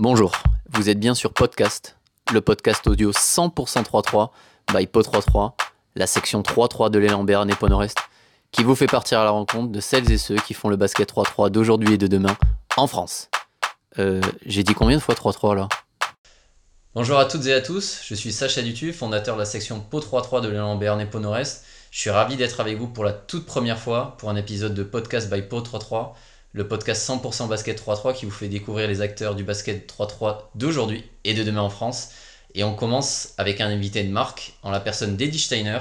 Bonjour, vous êtes bien sur Podcast, le podcast audio 100% 3-3 by Po33, la section 3-3 de l'élan Béarn et Nord-Est, qui vous fait partir à la rencontre de celles et ceux qui font le basket 3-3 d'aujourd'hui et de demain en France. Euh, j'ai dit combien de fois 3-3 là? Bonjour à toutes et à tous, je suis Sacha Dutu, fondateur de la section Po 33 de l'élan Béarn et Nord-Est. Je suis ravi d'être avec vous pour la toute première fois pour un épisode de Podcast by Po 33 le podcast 100% basket 3-3 qui vous fait découvrir les acteurs du basket 3-3 d'aujourd'hui et de demain en France. Et on commence avec un invité de marque en la personne d'Eddie Steiner,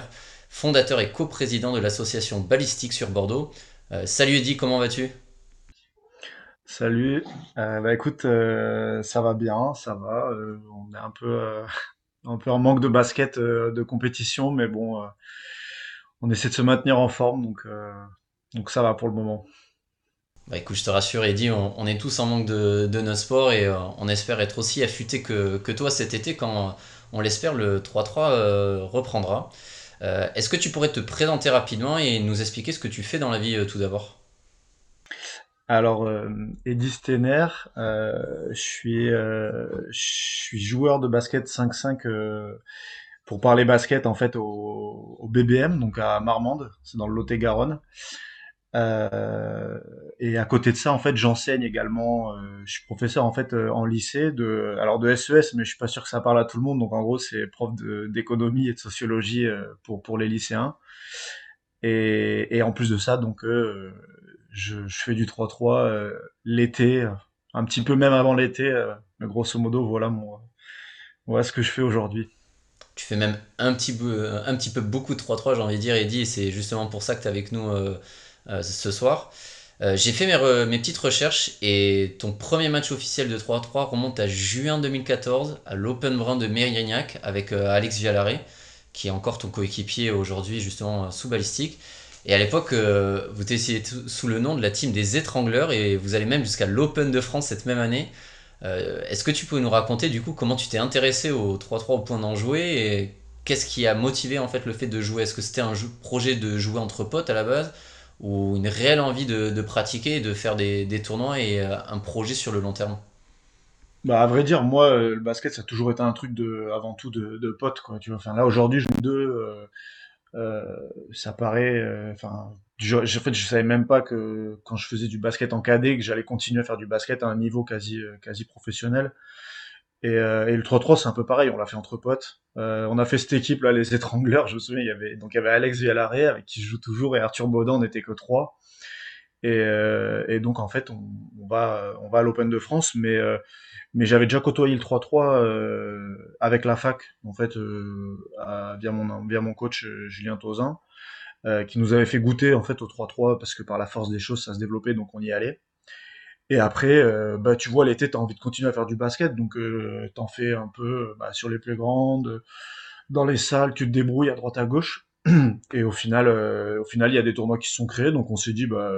fondateur et coprésident de l'association Ballistique sur Bordeaux. Euh, salut Eddie, comment vas-tu? Salut, euh, bah écoute, euh, ça va bien, ça va. on est un peu, en manque de basket de compétition, mais bon, on essaie de se maintenir en forme, donc, donc ça va pour le moment. Bah écoute, je te rassure, Eddy, on, est tous en manque de, de nos sports et euh, on espère être aussi affûté que, toi cet été quand on l'espère le 3-3 euh, reprendra. Euh, est-ce que tu pourrais te présenter rapidement et nous expliquer ce que tu fais dans la vie tout d'abord? Alors, Eddy Stener, je, suis, je suis joueur de basket 5-5 pour parler basket en fait au, au, BBM, donc à Marmande, c'est dans le Lot-et-Garonne. Euh, et à côté de ça, en fait, j'enseigne également. Euh, je suis professeur en fait euh, en lycée de, alors de SES, mais je suis pas sûr que ça parle à tout le monde. Donc en gros, c'est prof d'économie et de sociologie pour pour les lycéens. Et, et en plus de ça, donc je, fais du 3-3 l'été, un petit peu même avant l'été. mais grosso modo, voilà mon, voilà ce que je fais aujourd'hui. Tu fais même un petit peu, un petit peu beaucoup de 3-3, j'ai envie de dire, Eddie. C'est justement pour ça que tu es avec nous ce soir. Euh, j'ai fait mes, mes, petites recherches et ton premier match officiel de 3-3 remonte à juin 2014 à l'Open Brun de Mérignac avec euh, Alex Vialaré, qui est encore ton coéquipier aujourd'hui justement sous balistique. Et à l'époque, vous étiez sous le nom de la team des étrangleurs et vous allez même jusqu'à l'Open de France cette même année. Est-ce que tu peux nous raconter du coup comment tu t'es intéressé au 3-3 au point d'en jouer et qu'est-ce qui a motivé en fait le fait de jouer? Est-ce que c'était un projet de jouer entre potes à la base? Ou une réelle envie de, pratiquer, de faire des, tournois et euh, un projet sur le long terme? Bah, à vrai dire, moi, euh, le basket, ça a toujours été un truc de, avant tout de, de potes, quoi. Tu vois, enfin, là, aujourd'hui, je deux, euh, ça paraît, enfin, en fait, je savais même pas que quand je faisais du basket en cadet, que j'allais continuer à faire du basket à un niveau quasi, quasi professionnel. Et, euh, et le 3-3, c'est un peu pareil, on l'a fait entre potes. Euh, on a fait cette équipe là, les étrangleurs, je me souviens, il y avait donc il y avait Alex Villaré qui joue toujours et Arthur Baudin, n'était que trois. Et, euh, et, donc en fait, on, va on va à l'Open de France, mais euh, mais j'avais déjà côtoyé le 3-3 euh, avec la fac, en fait, à, via mon via mon coach Julien Tozin, qui nous avait fait goûter en fait au 3-3 parce que par la force des choses, ça se développait, donc on y allait. Et après, euh, bah, tu vois, l'été, tu as envie de continuer à faire du basket, donc euh, t'en fais un peu bah, sur les plus grandes, dans les salles, tu te débrouilles à droite à gauche. Et au final, euh, au final, il y a des tournois qui se sont créés, donc on s'est dit, bah,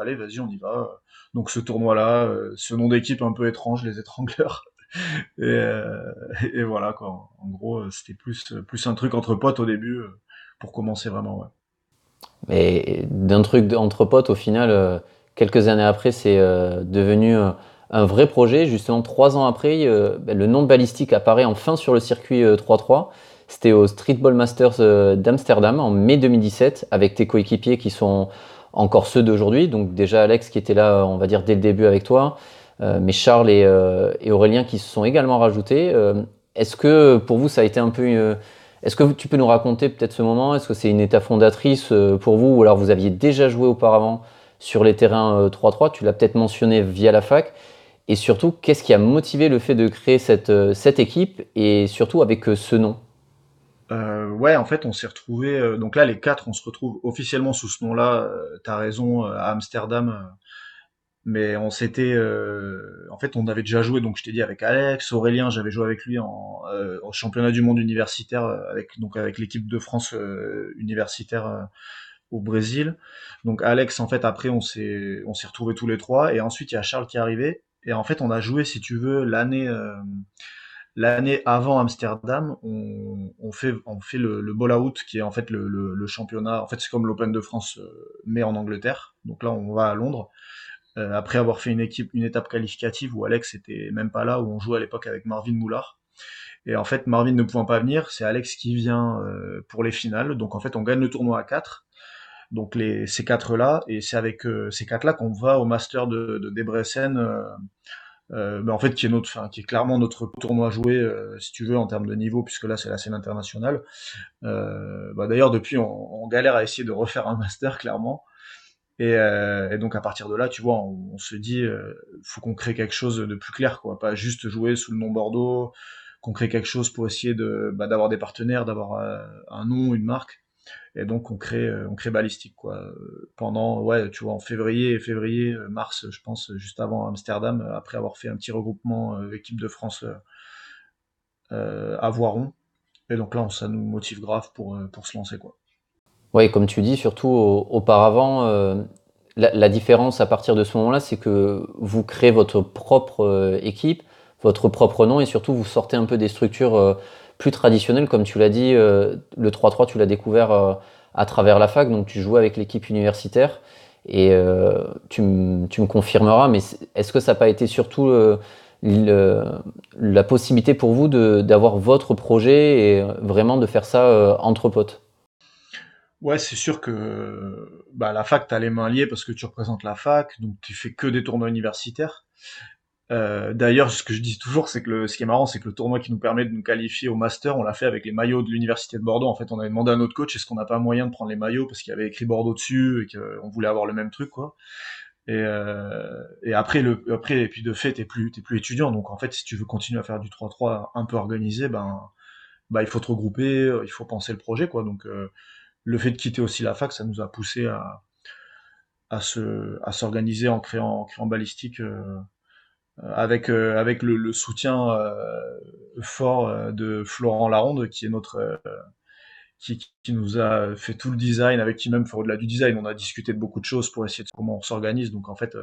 allez, vas-y, on y va. Donc ce tournoi-là, ce nom d'équipe un peu étrange, les étrangleurs. et, et, voilà, quoi. En gros, c'était plus, plus un truc entre potes au début, pour commencer vraiment, ouais. Mais d'un truc entre potes, au final Quelques années après, c'est euh, devenu euh, un vrai projet. Justement, trois ans après, euh, ben, le nom de balistique apparaît enfin sur le circuit 3-3. C'était au Streetball Masters d'Amsterdam en mai 2017 avec tes coéquipiers qui sont encore ceux d'aujourd'hui. Donc déjà Alex qui était là, on va dire, dès le début avec toi, mais Charles et, Aurélien qui se sont également rajoutés. Est-ce que pour vous ça a été un peu... Est-ce que tu peux nous raconter peut-être ce moment? Est-ce que c'est une étape fondatrice pour vous? Ou alors vous aviez déjà joué auparavant sur les terrains 3-3 euh, Tu l'as peut-être mentionné via la fac. Et surtout, qu'est-ce qui a motivé le fait de créer cette, euh, cette équipe et surtout avec euh, ce nom? Ouais, en fait, on s'est retrouvé. donc là, les quatre, on se retrouve officiellement sous ce nom-là. tu as raison, à Amsterdam. mais on s'était. en fait, on avait déjà joué, donc je t'ai dit, avec Alex. Aurélien, j'avais joué avec lui en, au championnat du monde universitaire, avec, donc avec l'équipe de France universitaire au Brésil. Donc Alex, en fait, après, on s'est, on s'est retrouvés tous les trois. Et ensuite, il y a Charles qui est arrivé. Et en fait, on a joué, si tu veux, l'année, euh, l'année avant Amsterdam, on, fait, on fait le, le ball out, qui est en fait le, championnat. En fait, c'est comme l'Open de France, euh, mais en Angleterre. Donc là, on va à Londres. après avoir fait une équipe, une étape qualificative où Alex était même pas là, où on jouait à l'époque avec Marvin Moulard. Et en fait, Marvin ne pouvant pas venir, c'est Alex qui vient pour les finales. Donc en fait, on gagne le tournoi à 4. Donc les, ces quatre-là, et c'est avec ces quatre-là qu'on va au Master de, de Debrecen euh, en fait qui est notre, qui est clairement notre tournoi joué, euh, si tu veux, en termes de niveau, puisque là c'est la scène internationale. Euh, bah, D'ailleurs, depuis, on, on, galère à essayer de refaire un master, clairement. Et, euh, donc à partir de là, tu vois, on, se dit, euh, faut qu'on crée quelque chose de plus clair, quoi, pas juste jouer sous le nom Bordeaux, qu'on crée quelque chose pour essayer de bah, d'avoir des partenaires, d'avoir un nom, une marque. Et donc on crée, euh, on crée Ballistique quoi. Pendant, ouais, tu vois, en février, février, euh, mars, je pense, juste avant Amsterdam, euh, après avoir fait un petit regroupement équipe de France à Voiron. Et donc là, ça nous motive grave pour, pour se lancer quoi. Oui, comme tu dis, surtout auparavant, la, différence à partir de ce moment-là, c'est que vous créez votre propre équipe, votre propre nom et surtout vous sortez un peu des structures plus traditionnel, comme tu l'as dit, euh, le 3-3, tu l'as découvert euh, à travers la fac, donc tu jouais avec l'équipe universitaire. Et euh, tu, me confirmeras, mais est-ce que ça n'a pas été surtout la possibilité pour vous d'avoir votre projet et vraiment de faire ça entre potes? Ouais, c'est sûr que bah, la fac, tu as les mains liées parce que tu représentes la fac, donc tu fais que des tournois universitaires. Euh, d'ailleurs, ce que je dis toujours, c'est que ce qui est marrant, c'est que le tournoi qui nous permet de nous qualifier au master, on l'a fait avec les maillots de l'université de Bordeaux. En fait, on avait demandé à notre coach est-ce qu'on n'a pas moyen de prendre les maillots parce qu'il y avait écrit Bordeaux dessus et qu'on voulait avoir le même truc, quoi. Et, euh, après, et puis de fait, t'es plus, plus étudiant. Donc en fait, si tu veux continuer à faire du 3-3 un peu organisé, ben, bah, il faut te regrouper, il faut penser le projet, quoi. Donc euh, le fait de quitter aussi la fac, ça nous a poussé à, se, à s'organiser en créant, en créant balistique. Euh, avec euh, avec le, soutien euh, fort de Florent Laronde qui est notre qui, qui, nous a fait tout le design, avec qui même, au-delà du design, on a discuté de beaucoup de choses pour essayer de comment on s'organise. Donc en fait,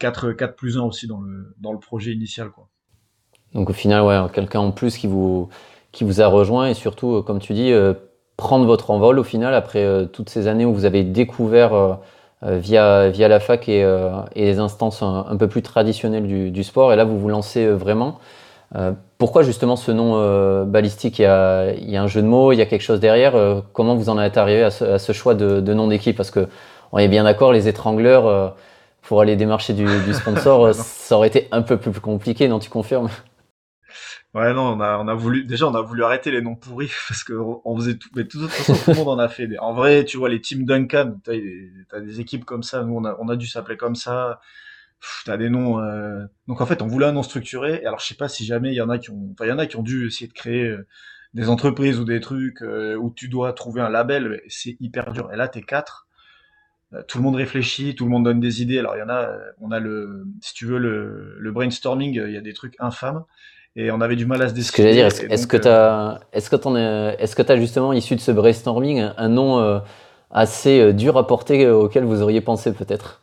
4, 4 plus 1 aussi dans le, dans le projet initial. Quoi. Donc au final, ouais, quelqu'un en plus qui vous, qui vous a rejoint et surtout, comme tu dis, prendre votre envol au final après toutes ces années où vous avez découvert via, via la fac et, euh, et les instances un, peu plus traditionnelles du, du, sport. Et là, vous vous lancez euh, vraiment. pourquoi justement ce nom balistique? Il y, a, il y, a, un jeu de mots, il y a quelque chose derrière. comment vous en êtes arrivé à ce, à ce choix de, de nom d'équipe? Parce que on est bien d'accord, les étrangleurs, pour aller démarcher du, du sponsor, ça aurait été un peu plus compliqué, non Tu confirmes? Ouais, non, on a, on a voulu, déjà, on a voulu arrêter les noms pourris parce que on faisait tout, mais de toute façon, tout le monde en a fait. En vrai, tu vois, les teams Duncan, t'as as des équipes comme ça, nous, on a, on a dû s'appeler comme ça. T'as des noms, euh... donc en fait, on voulait un nom structuré. Alors, je sais pas si jamais il y en a qui ont, enfin, il y en a qui ont dû essayer de créer euh, des entreprises ou des trucs euh, où tu dois trouver un label. C'est hyper dur. Et là, t'es quatre. Euh, tout le monde réfléchit, tout le monde donne des idées. Alors, il y en a, on a le, si tu veux, le, le brainstorming, il y a des trucs infâmes et on avait du mal à se décider. Ce que j'allais dire, est-ce est que tu as, est-ce que tu est-ce que as justement issu de ce brainstorming un nom euh, assez euh, dur à porter euh, auquel vous auriez pensé peut-être?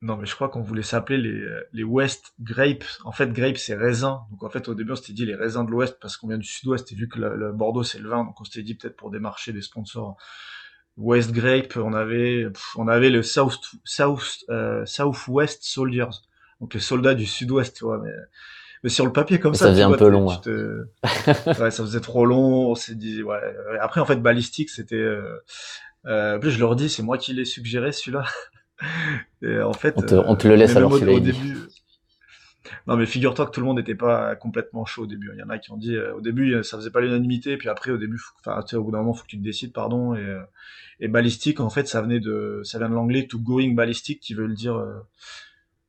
Non, mais je crois qu'on voulait s'appeler les, les West Grapes. En fait, grape c'est raisin. Donc en fait, au début, on s'était dit les raisins de l'Ouest parce qu'on vient du Sud-Ouest et vu que le, Bordeaux c'est le vin, donc on s'était dit peut-être pour démarcher des sponsors. West Grape, on avait, on avait le South, South, Southwest Soldiers, donc les soldats du Sud-Ouest, tu vois. Mais mais sur le papier comme ça, ça faisait un peu long. ouais, ça faisait trop long. On s'est dit, ouais. Après, en fait, balistique, c'était. Euh... Euh, plus je leur dis, c'est moi qui l'ai suggéré celui-là. Et en fait, on te, on te le laisse alors. Au début. Non, mais figure-toi que tout le monde n'était pas complètement chaud au début. Il y en a qui ont dit, euh, au début, ça faisait pas l'unanimité, puis après, au début, enfin, tu sais, au bout d'un moment, faut que tu te décides, pardon. Et, euh, et balistique, en fait, ça venait de, ça vient de l'anglais to going ballistic, qui veut le dire euh,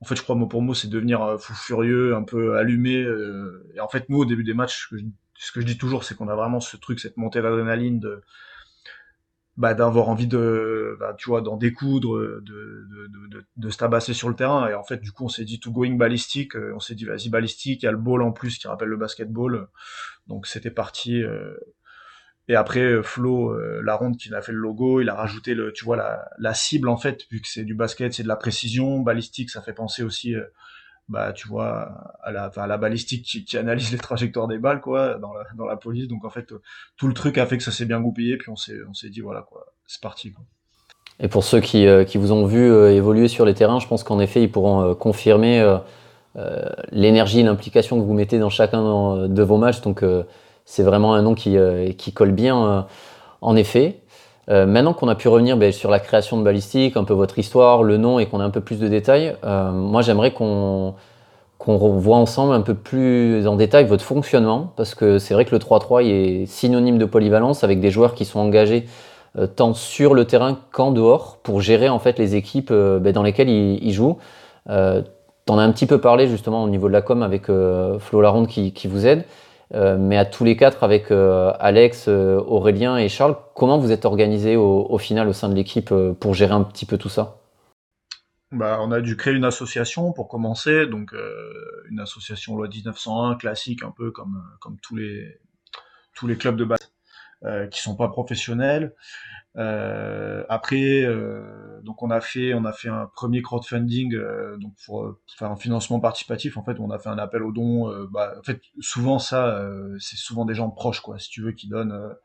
en fait, je crois mot pour mot, c'est devenir euh, fou furieux, un peu allumé. Euh, et en fait, nous, au début des matchs, ce que je, dis toujours, c'est qu'on a vraiment ce truc, cette montée d'adrénaline de bah, d'avoir envie de, bah, tu vois, d'en découdre, de, de, de, de, se tabasser sur le terrain. Et en fait, du coup, on s'est dit tout going balistique. Euh, on s'est dit, vas-y, balistique. Il y a le ball en plus qui rappelle le basketball. Donc, c'était parti. Et après, euh, Flo, euh, la ronde qui a fait le logo, il a rajouté le, tu vois, la, la cible en fait, vu que c'est du basket, c'est de la précision, balistique, ça fait penser aussi, euh, bah, tu vois, à la, à la balistique qui, qui, analyse les trajectoires des balles, quoi, dans la, dans la police. Donc en fait, tout le truc a fait que ça s'est bien goupillé, puis on s'est, on s'est dit, voilà, quoi, c'est parti. Et pour ceux qui, qui vous ont vu évoluer sur les terrains, je pense qu'en effet, ils pourront confirmer l'énergie, l'implication que vous mettez dans chacun de vos matchs. Donc, c'est vraiment un nom qui, qui colle bien, en effet. Euh, maintenant qu'on a pu revenir ben, sur la création de Ballistique, un peu votre histoire, le nom et qu'on a un peu plus de détails, euh, moi j'aimerais qu'on voit ensemble un peu plus en détail votre fonctionnement, parce que c'est vrai que le 3-3 est synonyme de polyvalence avec des joueurs qui sont engagés euh, tant sur le terrain qu'en dehors pour gérer en fait les équipes ben, dans lesquelles ils, jouent. T'en as un petit peu parlé justement au niveau de la com avec Flo Laronde qui vous aide. Euh, mais à tous les quatre, avec euh, Alex, euh, Aurélien et Charles, comment vous êtes organisés au, final au sein de l'équipe pour gérer un petit peu tout ça? Bah, on a dû créer une association pour commencer, donc une association loi 1901 classique, un peu comme, comme tous, les, tous les clubs de base qui sont pas professionnels. Euh, après, euh, donc on a fait, on a fait un premier crowdfunding, euh, donc pour faire un financement participatif. En fait, on a fait un appel aux dons. bah, en fait, souvent ça, c'est souvent des gens proches, quoi, si tu veux, qui donnent.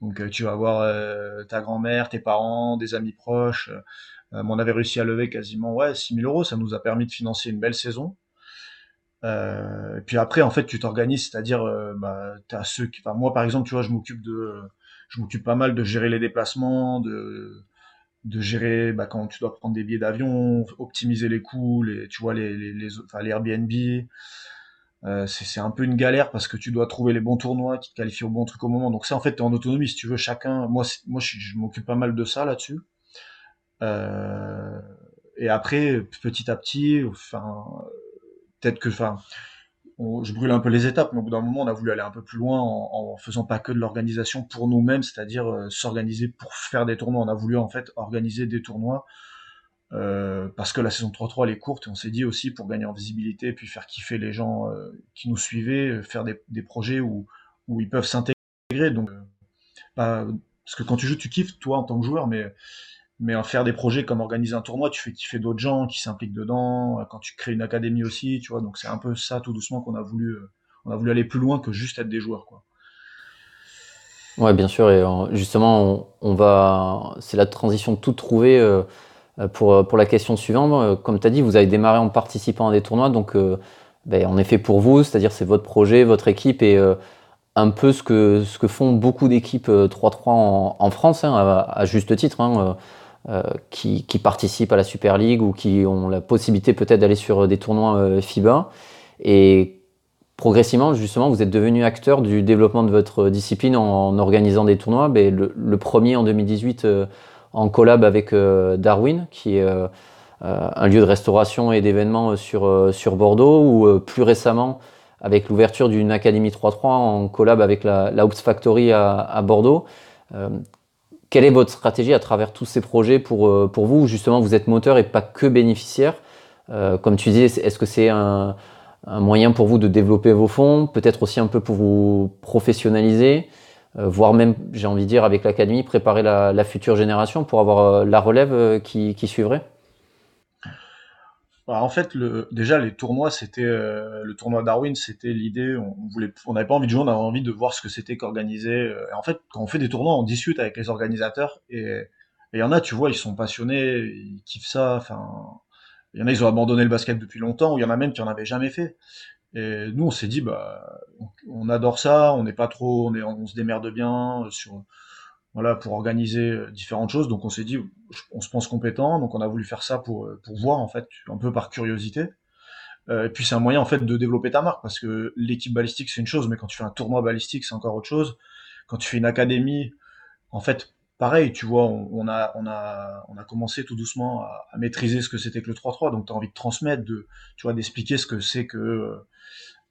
donc tu vas voir ta grand-mère, tes parents, des amis proches. on avait réussi à lever quasiment ouais 6000 euros. Ça nous a permis de financer une belle saison. Euh, puis après, en fait, tu t'organises, c'est-à-dire, bah, as ceux qui, enfin, moi, par exemple, tu vois, je m'occupe de, je m'occupe pas mal de gérer les déplacements, de, de gérer, bah, quand tu dois prendre des billets d'avion, optimiser les coûts, les, tu vois, les, les, les, enfin, les Airbnb. Euh, c'est un peu une galère parce que tu dois trouver les bons tournois qui te qualifient au bon truc au moment. Donc ça, en fait, tu es en autonomie. Si tu veux, chacun, moi, moi, je, je m'occupe pas mal de ça là-dessus. Euh, et après, petit à petit, enfin, peut-être que, enfin, je brûle un peu les étapes, mais au bout d'un moment, on a voulu aller un peu plus loin en, faisant pas que de l'organisation pour nous-mêmes, c'est-à-dire euh, s'organiser pour faire des tournois. On a voulu en fait organiser des tournois euh, parce que la saison 3-3 elle est courte et on s'est dit aussi pour gagner en visibilité, puis faire kiffer les gens euh, qui nous suivaient, faire des, des, projets où, où ils peuvent s'intégrer. Donc, bah, parce que quand tu joues, tu kiffes toi en tant que joueur, mais mais en faire des projets comme organiser un tournoi, tu fais kiffer d'autres gens qui s'impliquent dedans. Quand tu crées une académie aussi, tu vois. Donc c'est un peu ça, tout doucement, qu'on a voulu, euh, on a voulu aller plus loin que juste être des joueurs, quoi. Ouais, bien sûr. Et euh, justement, on, va, c'est la transition toute trouvée euh, pour, pour la question suivante. Comme tu as dit, vous avez démarré en participant à des tournois, donc ben, en effet pour vous, c'est-à-dire c'est votre projet, votre équipe et un peu ce que, ce que font beaucoup d'équipes 3-3 en, en, France, hein, à, juste titre. Hein, euh, qui, participent à la Super League ou qui ont la possibilité peut-être d'aller sur des tournois euh, FIBA. Et progressivement, justement, vous êtes devenu acteur du développement de votre discipline en, organisant des tournois. Le, premier en 2018 euh, en collab avec Darwin, qui est un lieu de restauration et d'événements sur, sur Bordeaux, ou plus récemment avec l'ouverture d'une Académie 3-3 en collab avec la, la Factory à, à Bordeaux. Quelle est votre stratégie à travers tous ces projets pour, euh, pour vous Justement, vous êtes moteur et pas que bénéficiaire? Euh, comme tu disais, est-ce que c'est un, moyen pour vous de développer vos fonds Peut-être aussi un peu pour vous professionnaliser euh, voire même, j'ai envie de dire, avec l'académie, préparer la, future génération pour avoir la relève qui suivrait? Bah, en fait, le, déjà les tournois, c'était euh, le tournoi Darwin, c'était l'idée. On, voulait, on n'avait pas envie de jouer, on avait envie de voir ce que c'était qu'organiser. Euh, en fait, quand on fait des tournois, on discute avec les organisateurs et il y en a, tu vois, ils sont passionnés, ils kiffent ça. Enfin, il y en a, ils ont abandonné le basket depuis longtemps, ou il y en a même qui en avaient jamais fait. Et nous, on s'est dit, bah, on, adore ça, on n'est pas trop, on, est, on se démerde bien sur voilà, pour organiser euh, différentes choses. Donc on s'est dit, on se pense compétent, donc on a voulu faire ça pour, euh, pour voir en fait, un peu par curiosité. Euh, et puis c'est un moyen en fait de développer ta marque parce que l'équipe balistique c'est une chose, mais quand tu fais un tournoi balistique c'est encore autre chose. Quand tu fais une académie, en fait, pareil, tu vois, on, a, on, a, on a commencé tout doucement à, maîtriser ce que c'était que le 3-3, donc tu as envie de transmettre, de, tu vois, d'expliquer ce que c'est que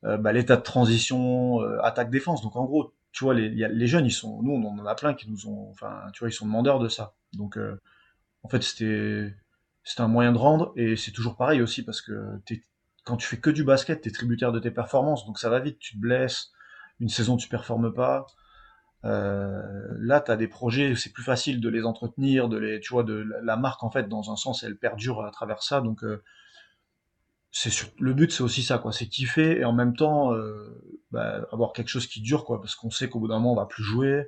bah, l'état de transition, attaque-défense. Donc en gros, tu vois, les, jeunes, sont, nous, on en a plein qui nous ont, enfin, tu vois, ils sont demandeurs de ça. Donc, euh, en fait, c'était, un moyen de rendre, et c'est toujours pareil aussi parce que quand tu fais que du basket, tu es tributaire de tes performances, donc ça va vite, tu te blesses, une saison tu performes pas. Euh, là, tu as des projets, c'est plus facile de les entretenir, de les, tu vois, de la marque en fait, dans un sens, elle perdure à travers ça, donc euh, le but c'est aussi ça quoi c'est kiffer et en même temps euh, bah, avoir quelque chose qui dure quoi parce qu'on sait qu'au bout d'un moment on va plus jouer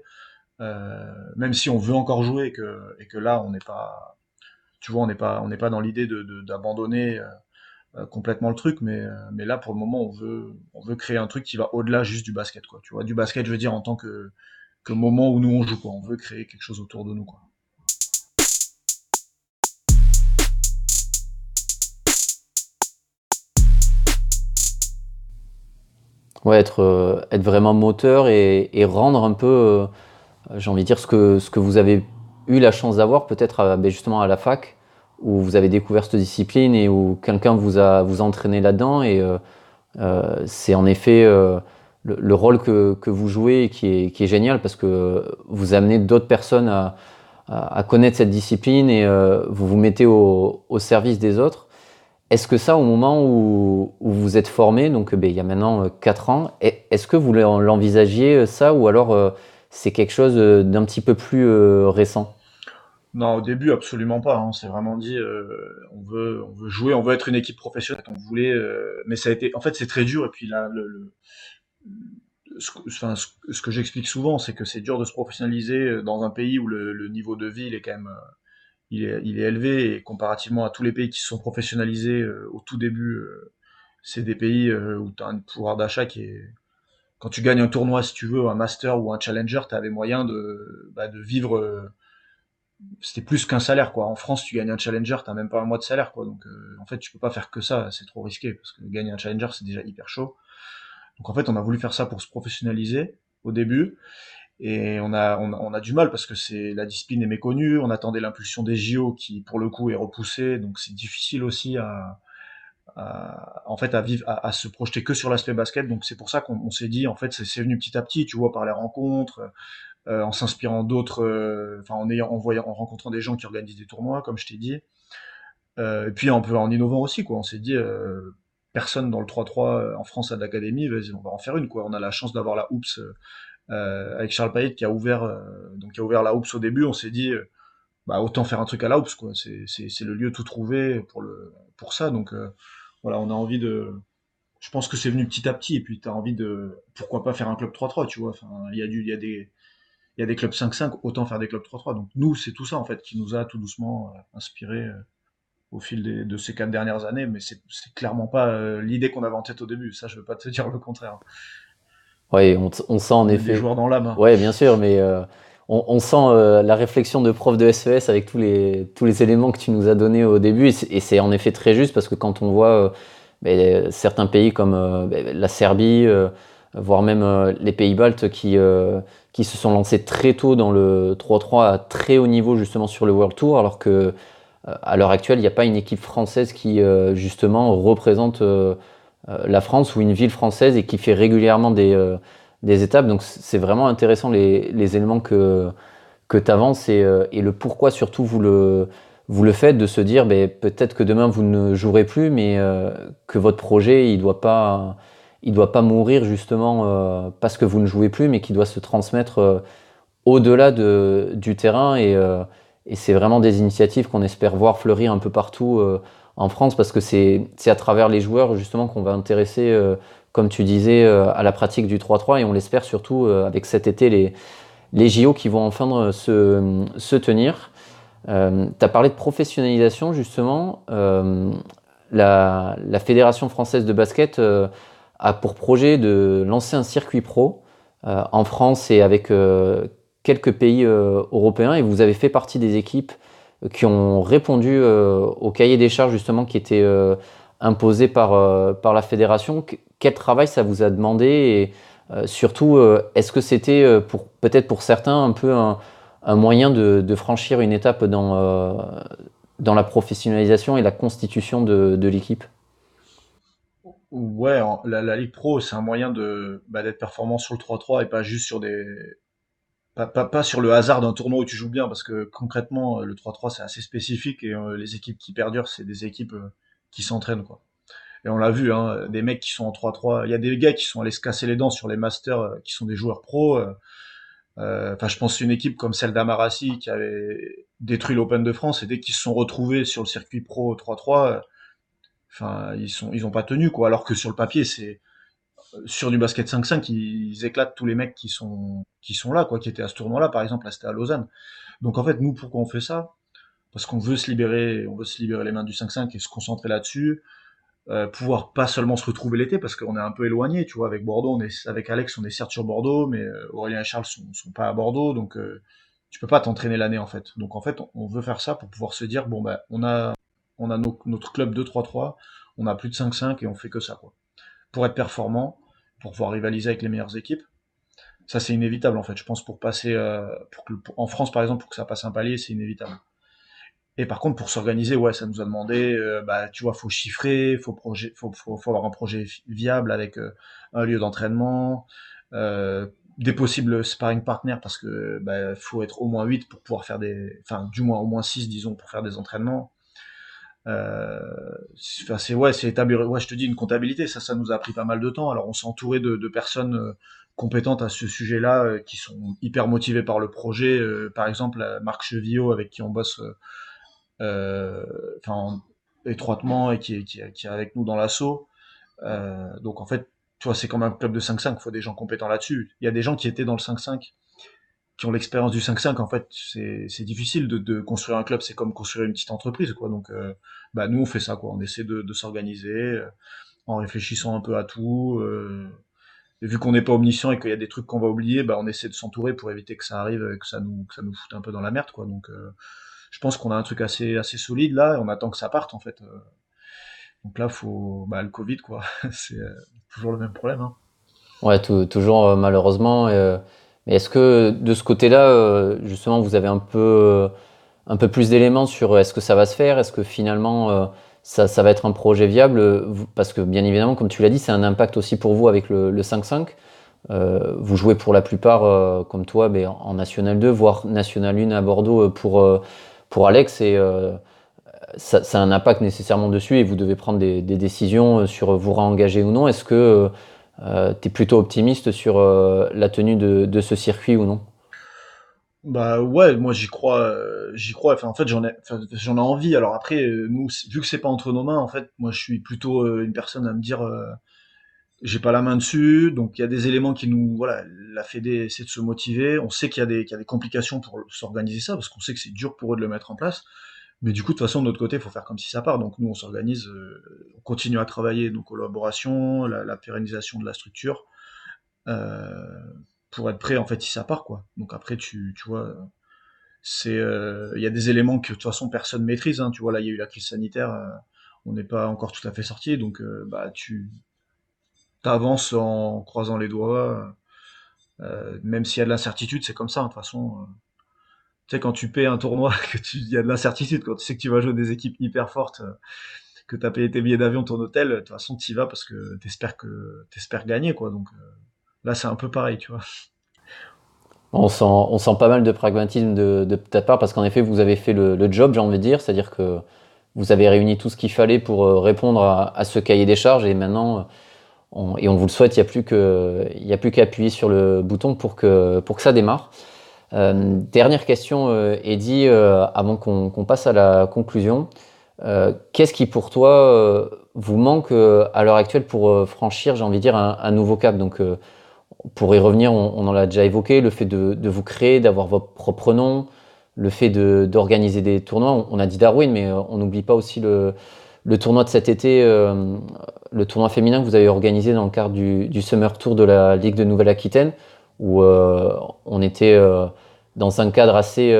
même si on veut encore jouer et que, là, on n'est pas, on n'est pas, dans l'idée d'abandonner complètement le truc, mais, là, pour le moment, on veut, on veut créer un truc qui va au-delà juste du basket, quoi. Tu vois, du basket, je veux dire, en tant que, que moment où nous on joue, quoi. On veut créer quelque chose autour de nous. Ouais, être, euh, être vraiment moteur et, rendre un peu, euh, j'ai envie de dire, ce que, ce que vous avez eu la chance d'avoir peut-être ben, justement à la fac, où vous avez découvert cette discipline et où quelqu'un vous a, vous entraîné là-dedans. Et euh, c'est en effet le, rôle que, que, vous jouez qui est, qui est, génial parce que vous amenez d'autres personnes à, à, connaître cette discipline et vous vous mettez au, au service des autres. Est-ce que ça, au moment où, vous êtes formé, donc ben, il y a maintenant 4 euh, ans, est-ce que vous l'envisagiez euh, ça ou alors euh, c'est quelque chose d'un petit peu plus récent? Non, au début, absolument pas. On hein. s'est vraiment dit, on, veut, jouer, on veut être une équipe professionnelle. On voulait, mais ça a été, en fait, c'est très dur. Et puis là, le, ce, que j'explique souvent, c'est que c'est dur de se professionnaliser dans un pays où le, niveau de vie il est quand même il est, élevé et comparativement à tous les pays qui se sont professionnalisés euh, au tout début, euh, c'est des pays euh, où tu as un pouvoir d'achat qui est... Quand tu gagnes un tournoi, si tu veux, un master ou un challenger, tu avais moyen de, bah, de vivre... C'était plus qu'un salaire, quoi. En France, tu gagnes un challenger, tu même pas un mois de salaire, quoi. Donc, en fait, tu peux pas faire que ça, c'est trop risqué, parce que gagner un challenger, c'est déjà hyper chaud. Donc, en fait, on a voulu faire ça pour se professionnaliser au début. Et on a, on, a du mal parce que c'est la discipline est méconnue. On attendait l'impulsion des JO qui, pour le coup, est repoussée. Donc c'est difficile aussi à, en fait, à vivre, à, se projeter que sur l'aspect basket. Donc c'est pour ça qu'on s'est dit, en fait, c'est venu petit à petit. Tu vois, par les rencontres, euh, en s'inspirant d'autres, euh, en en voyant, en rencontrant des gens qui organisent des tournois, comme je t'ai dit. Euh, et puis un peu en innovant aussi, quoi. On s'est dit, personne dans le 3-3 en France à l'académie, on va en faire une, quoi. On a la chance d'avoir la euh, avec Charles Payet qui a ouvert, euh, donc a ouvert la Hoops au début, on s'est dit, euh, bah, autant faire un truc à la Hoops, quoi. C'est, le lieu tout trouvé pour, le, pour ça. Donc voilà, on a envie de. Je pense que c'est venu petit à petit, et puis tu as envie de. Pourquoi pas faire un club 3-3, tu vois. Il y, a du, y, a des, y a des clubs 5-5, autant faire des clubs 3-3. Donc nous, c'est tout ça, en fait, qui nous a tout doucement inspiré au fil de ces quatre dernières années, mais c'est clairement pas l'idée qu'on avait en tête au début. Ça, je veux pas te dire le contraire. Oui, on, sent en effet. Des joueurs dans l'âme. Oui, bien sûr, mais euh, on, sent euh, la réflexion de prof de SES e avec tous les, tous les éléments que tu nous as donnés au début. Et c'est en effet très juste parce que quand on voit euh, ben, certains pays comme ben, la Serbie, voire même les pays baltes qui, qui se sont lancés très tôt dans le 3-3 à très haut niveau justement sur le World Tour, alors que à l'heure actuelle, il n'y a pas une équipe française qui justement représente la France ou une ville française et qui fait régulièrement des, euh, des étapes. Donc c'est vraiment intéressant les, les, éléments que, que tu avances et, euh, et, le pourquoi surtout vous le, vous le faites de se dire ben, peut-être que demain vous ne jouerez plus, mais que votre projet il doit pas doit pas mourir justement parce que vous ne jouez plus, mais qu'il doit se transmettre au-delà de, du terrain et c'est vraiment des initiatives qu'on espère voir fleurir un peu partout en France parce que c'est à travers les joueurs justement qu'on va intéresser, euh, comme tu disais, euh, à la pratique du 3-3 et on l'espère surtout euh, avec cet été les, les JO qui vont enfin se, se tenir. tu as parlé de professionnalisation justement. La, la, Fédération française de basket a pour projet de lancer un circuit pro en France et avec quelques pays européens et vous avez fait partie des équipes qui ont répondu euh, au cahier des charges justement qui était euh, imposé par, euh, par la fédération. Quel travail ça vous a demandé et surtout, est-ce que c'était pour peut-être pour certains un peu un, moyen de, franchir une étape dans, dans la professionnalisation et la constitution de, l'équipe? Ouais, la, Ligue Pro, c'est un moyen bah, d'être performant sur le 3-3 et pas juste sur des, pas, sur le hasard d'un tournoi où tu joues bien, parce que concrètement, le 3-3 c'est assez spécifique et euh, les équipes qui perdurent, c'est des équipes euh, qui s'entraînent quoi. Et on l'a vu, hein, des mecs qui sont en 3-3. Il y a des gars qui sont allés se casser les dents sur les masters, euh, qui sont des joueurs pros. Enfin, je pense une équipe comme celle d'Amarassi qui avait détruit l'Open de France et dès qu'ils se sont retrouvés sur le circuit pro 3-3, enfin, ils sont, ils ont pas tenu quoi. Alors que sur le papier, c'est sur du basket 5-5, ils éclatent tous les mecs qui sont, qui sont là, quoi, qui étaient à ce tournoi-là, par exemple, là c'était à Lausanne. Donc en fait, nous, pourquoi on fait ça? Parce qu'on veut se libérer, on veut se libérer les mains du 5-5 et se concentrer là-dessus. Euh, pouvoir pas seulement se retrouver l'été parce qu'on est un peu éloigné, tu vois, avec Bordeaux, on est, avec Alex, on est certes sur Bordeaux, mais euh, Aurélien et Charles sont, sont pas à Bordeaux, donc euh, tu peux pas t'entraîner l'année en fait. Donc en fait, on, veut faire ça pour pouvoir se dire bon ben on a on a notre club 2-3-3, on a plus de 5-5 et on fait que ça quoi. Pour être performant, pour pouvoir rivaliser avec les meilleures équipes. Ça c'est inévitable en fait. Je pense pour passer que, en France par exemple pour que ça passe un palier, c'est inévitable. Et par contre, pour s'organiser, ouais, ça nous a demandé, euh, bah, tu vois, faut chiffrer, faut projet, faut, avoir un projet viable avec euh, un lieu d'entraînement, euh, des possibles sparring partners parce que bah, faut être au moins 8 pour pouvoir faire des, enfin, du moins au moins 6, disons, pour faire des entraînements. Euh, c'est ouais, c'est établir, ouais, je te dis une comptabilité, ça, ça nous a pris pas mal de temps. Alors, on s'est entouré de, personnes euh, compétentes à ce sujet-là, qui sont hyper motivées par le projet. par exemple, Marc Chevillot, avec qui on bosse euh, enfin étroitement et qui qui, qui est avec nous dans l'assaut. Euh, donc en fait, tu vois, c'est comme un club de 5-5, il faut des gens compétents là-dessus. Il y a des gens qui étaient dans le 5-5, qui ont l'expérience du 5-5, en fait, c'est difficile de, construire un club, c'est comme construire une petite entreprise, quoi. Donc, euh, bah, nous, on fait ça, quoi. On essaie de, s'organiser euh, en réfléchissant un peu à tout. Euh, et vu qu'on n'est pas omniscient et qu'il y a des trucs qu'on va oublier, bah, on essaie de s'entourer pour éviter que ça arrive, que ça nous, que ça nous foute un peu dans la merde, quoi. Donc, je pense qu'on a un truc assez, assez solide là, et on attend que ça parte en fait. Donc là, faut bah, le Covid, quoi. c'est toujours le même problème. Hein. Ouais, toujours euh, malheureusement. Est-ce que de ce côté-là, justement, vous avez un peu, un peu plus d'éléments sur est-ce que ça va se faire? Est-ce que finalement, ça, va être un projet viable? Parce que bien évidemment, comme tu l'as dit, c'est un impact aussi pour vous avec le, 5-5. vous jouez pour la plupart, comme toi, mais en National 2, voire National 1 à Bordeaux pour pour Alex, euh, ça, a un impact nécessairement dessus et vous devez prendre des, décisions sur vous réengager ou non. Est-ce que euh, tu es plutôt optimiste sur euh, la tenue de, ce circuit ou non? Bah ouais, moi j'y crois, j'y crois. En fait, j'en ai, j'en ai envie. Alors après, nous, vu que c'est pas entre nos mains, en fait, moi je suis plutôt une personne à me dire, j'ai pas la main dessus, donc il y a des éléments qui nous, voilà, la Fédé essaie de se motiver. On sait qu'il y a des complications pour s'organiser ça, parce qu'on sait que c'est dur pour eux de le mettre en place. Mais du coup, de toute façon, de notre côté, il faut faire comme si ça part. Donc nous, on s'organise, euh, on continue à travailler nos collaborations, la, pérennisation de la structure, euh, pour être prêt en fait si ça part quoi. Donc après, tu, tu vois, c'est, euh, il y a des éléments que de toute façon personne maîtrise. Hein. Tu vois là, il y a eu la crise sanitaire, on n'est pas encore tout à fait sorti, donc bah tu t'avances en croisant les doigts. Même s'il y a de l'incertitude, c'est comme ça, de toute façon. Euh. tu sais, quand tu payes un tournoi, tu, il y a de l'incertitude, quand tu sais que tu vas jouer des équipes hyper fortes, euh, que tu as payé tes billets d'avion, ton hôtel, de toute façon, tu y vas parce que que t'espères gagner, quoi. Donc là, c'est un peu pareil, tu vois. On sent, on sent pas mal de pragmatisme de, de ta part parce qu'en effet, vous avez fait le, job, j'ai envie de dire, c'est-à-dire que vous avez réuni tout ce qu'il fallait pour répondre à, ce cahier des charges et maintenant et on vous le souhaite, il n'y a plus qu'à appuyer sur le bouton pour que, pour que ça démarre. Euh, dernière question, euh, Eddy, euh, avant qu'on passe à la conclusion. Qu'est-ce qui pour toi vous manque à l'heure actuelle pour franchir, j'ai envie de dire, un, nouveau cap? Donc, pour y revenir, on, en l'a déjà évoqué, le fait de, vous créer, d'avoir votre propre nom, le fait d'organiser des tournois. On, a dit Darwin, mais on n'oublie pas aussi le, tournoi de cet été, le tournoi féminin que vous avez organisé dans le cadre du, Summer Tour de la Ligue de Nouvelle-Aquitaine, où euh, on était euh, dans un cadre assez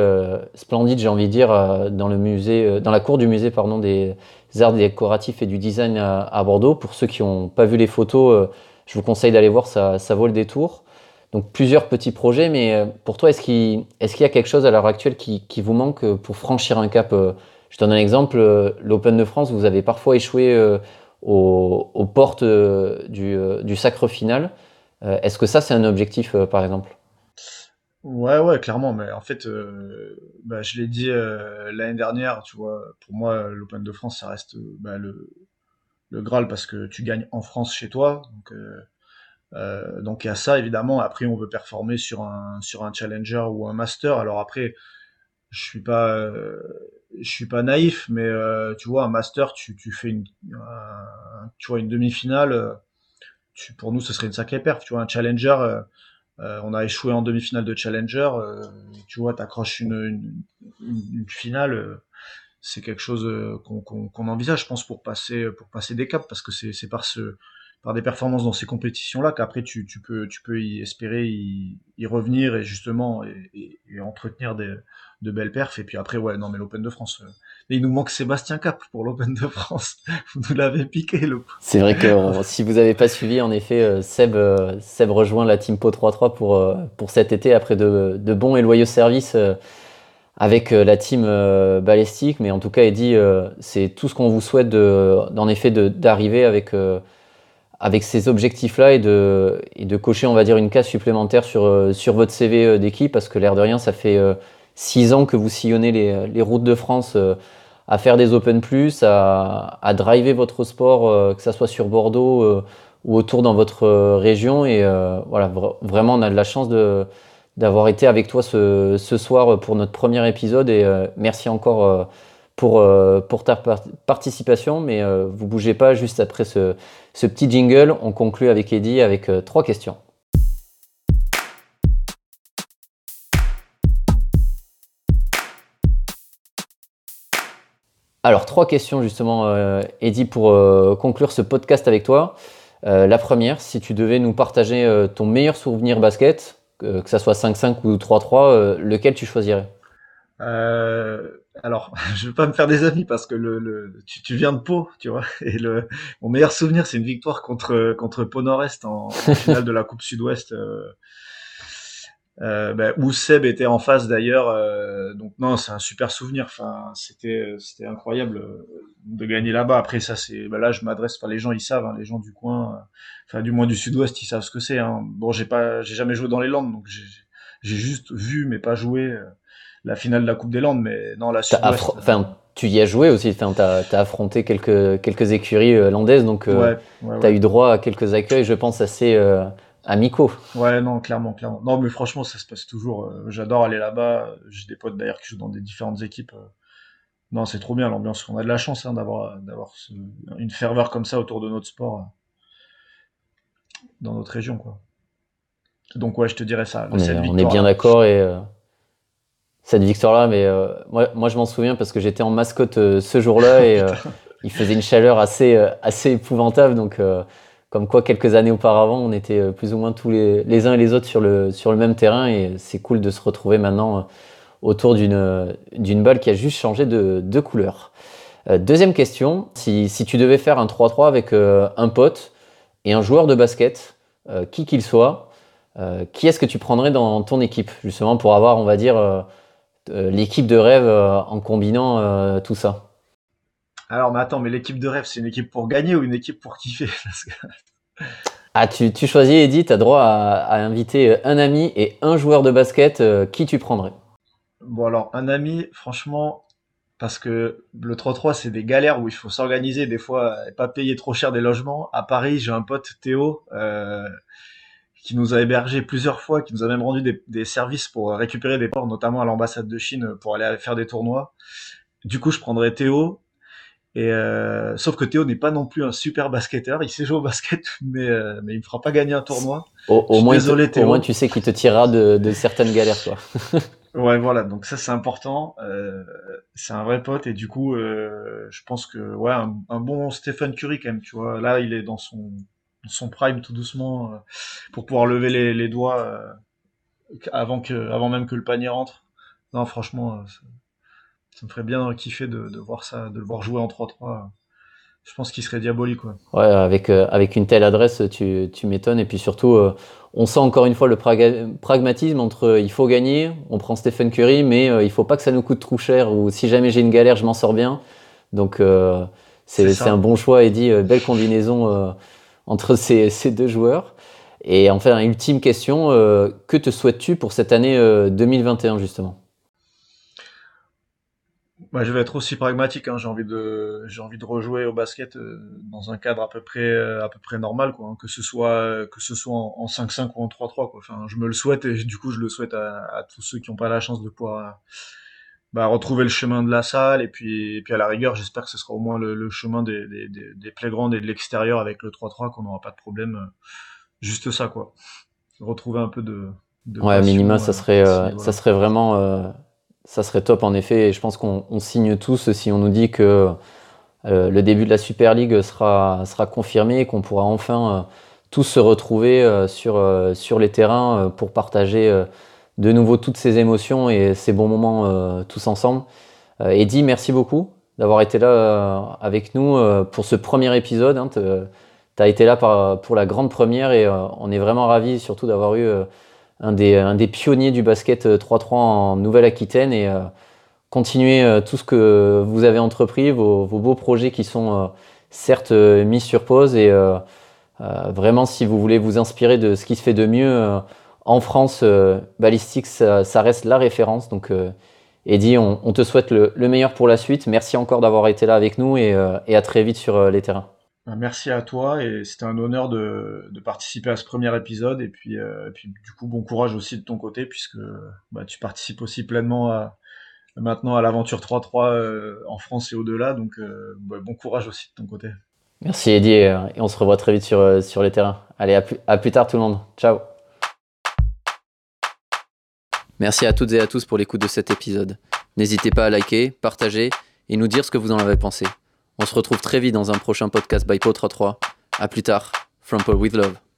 splendide, j'ai envie de dire, dans la cour du musée des arts décoratifs et du design à, Bordeaux. Pour ceux qui n'ont pas vu les photos, je vous conseille d'aller voir, ça, ça vaut le détour. Donc plusieurs petits projets, mais pour toi, est-ce qu'il y a quelque chose à l'heure actuelle qui, vous manque pour franchir un cap je donne un exemple, euh, l'Open de France, vous avez parfois échoué euh, aux, portes euh, du, sacre final. Est-ce que ça, c'est un objectif, par exemple? Ouais, ouais, clairement. Mais en fait, bah, je l'ai dit l'année dernière, tu vois, pour moi, l'Open de France, ça reste bah, le, le Graal parce que tu gagnes en France chez toi. Donc, il y a ça, évidemment. Après, on veut performer sur un, Challenger ou un Master. Alors après, je suis pas suis pas naïf, mais euh, tu vois, un master, tu, fais une demi-finale, pour nous, ce serait une sacrée perf. Tu vois, un challenger, on a échoué en demi-finale de challenger. tu vois, t'accroches une, une, finale c'est quelque chose qu'on envisage, je pense, pour passer, pour passer des caps, parce que c'est par ce, par des performances dans ces compétitions-là qu'après tu, tu, peux, tu peux y espérer y, revenir et justement et, entretenir des, de belles perfs. Et puis après, ouais, non, mais l'Open de France. Euh, il nous manque Sébastien Cap pour l'Open de France. vous nous l'avez piqué, le C'est vrai que si vous n'avez pas suivi, en effet, euh, Seb, euh, Seb rejoint la Team Po 3-3 pour, pour cet été après de, de bons et loyaux services avec la team balistique. Mais en tout cas, Eddy, c'est tout ce qu'on vous souhaite de, en effet d'arriver avec avec ces objectifs-là et de, et de cocher, on va dire, une case supplémentaire sur, euh, sur votre CV euh, d'équipe, parce que l'air de rien, ça fait euh, six ans que vous sillonnez les, les routes de France à faire des Open Plus, à, à driver votre sport, que ça soit sur Bordeaux ou autour dans votre région. Et voilà, vraiment, on a de la chance de d'avoir été avec toi ce, ce, soir pour notre premier épisode et merci encore pour, pour ta participation, mais vous bougez pas juste après ce, ce petit jingle, on conclut avec Eddy avec euh, trois questions. Alors, trois questions justement, euh, Eddy, pour euh, conclure ce podcast avec toi. la première, si tu devais nous partager ton meilleur souvenir basket, que ça soit 5-5 ou 3-3, lequel tu choisirais? Alors, je vais pas me faire des amis parce que tu, viens de Pau, tu vois. Mon meilleur souvenir, c'est une victoire contre Pau Nord-Est en, finale de la Coupe Sud-Ouest, euh, euh, ben, où Seb était en face d'ailleurs. Euh, donc non, c'est un super souvenir. Enfin, c'était c'était incroyable de gagner là-bas. Après ça, c'est ben là, je m'adresse. pas les gens ils savent, hein, les gens du coin, enfin du moins du Sud-Ouest, ils savent ce que c'est. Hein. Bon, j'ai pas, j'ai jamais joué dans les Landes, donc j'ai juste vu mais pas joué la finale de la Coupe des Landes, mais non, la Enfin, tu y as joué aussi, tu as, affronté quelques, quelques écuries euh, landaises, donc euh, tu as eu droit à quelques accueils, je pense, assez euh, amicaux. Ouais, non, clairement, clairement. Non, mais franchement, ça se passe toujours. J'adore aller là-bas. J'ai des potes d'ailleurs qui jouent dans des différentes équipes. Non, c'est trop bien l'ambiance. On a de la chance hein, d'avoir d'avoir une ferveur comme ça autour de notre sport dans notre région, quoi. Donc ouais, je te dirais ça. On est, on est bien d'accord et cette victoire-là, mais euh, moi, moi, je m'en souviens parce que j'étais en mascotte euh, ce jour-là et euh, il faisait une chaleur assez, assez épouvantable. Donc, comme quoi, quelques années auparavant, on était plus ou moins tous les, uns et les autres sur le, même terrain et c'est cool de se retrouver maintenant autour d'une d'une balle qui a juste changé de, couleur. deuxième question, si, tu devais faire un 3-3 avec un pote et un joueur de basket, qui qu'il soit, qui est-ce que tu prendrais dans ton équipe, justement pour avoir, on va dire, euh, l'équipe de rêve euh, en combinant euh, tout ça? Alors, mais attends, mais l'équipe de rêve, c'est une équipe pour gagner ou une équipe pour kiffer? Ah, tu, tu, choisis, Eddy, tu as droit à, inviter un ami et un joueur de basket. qui tu prendrais? Bon, alors, un ami, franchement, parce que le 3-3, c'est des galères où il faut s'organiser, des fois, pas payer trop cher des logements. À Paris, j'ai un pote, Théo, qui nous a hébergé plusieurs fois, qui nous a même rendu des, des services pour récupérer des ports, notamment à l'ambassade de Chine, pour aller faire des tournois. Du coup, je prendrais Théo. Et euh, sauf que Théo n'est pas non plus un super basketteur. Il sait jouer au basket, mais euh, mais il me fera pas gagner un tournoi. Au, moins, désolé, Théo. au moins, tu sais qu'il te tirera de, de certaines galères, quoi. ouais, voilà. Donc ça, c'est important. Euh, c'est un vrai pote et du coup, je pense que ouais, un, un bon Stephen Curry quand même. Tu vois, là, il est dans son son prime tout doucement pour pouvoir lever les, les doigts avant que avant même que le panier rentre. Non, franchement, ça, me ferait bien kiffer de, de, voir ça, de le voir jouer en 3-3. Je pense qu'il serait diabolique. Ouais, ouais avec, avec une telle adresse, tu, tu m'étonnes. Et puis surtout, on sent encore une fois le pragmatisme entre il faut gagner, on prend Stephen Curry, mais il faut pas que ça nous coûte trop cher ou si jamais j'ai une galère, je m'en sors bien. Donc c'est un bon choix, Eddie. belle combinaison entre ces, ces deux joueurs. Et enfin, ultime question, euh, que te souhaites-tu pour cette année 2021 euh, justement? Bah, je vais être aussi pragmatique. Hein. J'ai envie de, j'ai envie de rejouer au basket euh, dans un cadre à peu près, à peu près normal, quoi. Hein. Que ce soit, que ce soit en 5-5 ou en 3-3, quoi. Enfin, je me le souhaite et du coup, je le souhaite à, à tous ceux qui n'ont pas la chance de pouvoir, bah, retrouver le chemin de la salle et puis, et puis à la rigueur, j'espère que ce sera au moins le, chemin des, des, des, playgrounds et de l'extérieur avec le 3-3 qu'on n'aura pas de problème. Euh, juste ça, quoi. Retrouver un peu de. de ouais, minima, ça serait, ça serait vraiment. Ça serait top en effet. Et je pense qu'on signe tous si on nous dit que le début de la Super League sera, sera confirmé et qu'on pourra enfin tous se retrouver euh, sur, euh, sur les terrains euh, pour partager de nouveau toutes ces émotions et ces bons moments tous ensemble. Eddy, merci beaucoup d'avoir été là avec nous pour ce premier épisode. Hein. Tu as été là pour la grande première et on est vraiment ravis surtout d'avoir eu un des, pionniers du basket 3-3 en Nouvelle-Aquitaine et continuer tout ce que vous avez entrepris, vos, beaux projets qui sont certes mis sur pause et euh, vraiment, si vous voulez vous inspirer de ce qui se fait de mieux euh, en France, euh, Ballistique, ça, reste la référence. Donc, Eddy, on, te souhaite le, meilleur pour la suite. Merci encore d'avoir été là avec nous et, à très vite sur les terrains. Merci à toi et c'était un honneur de, participer à ce premier épisode et puis, puis du coup bon courage aussi de ton côté puisque bah, tu participes aussi pleinement maintenant à l'aventure 3-3 en France et au-delà donc bah, bon courage aussi de ton côté. Merci Eddy et, on se revoit très vite sur, euh, sur les terrains. Allez, à plus, à plus tard tout le monde. Ciao. Merci à toutes et à tous pour l'écoute de cet épisode. N'hésitez pas à liker, partager et nous dire ce que vous en avez pensé. On se retrouve très vite dans un prochain podcast by Po33. A plus tard. From Paul with Love.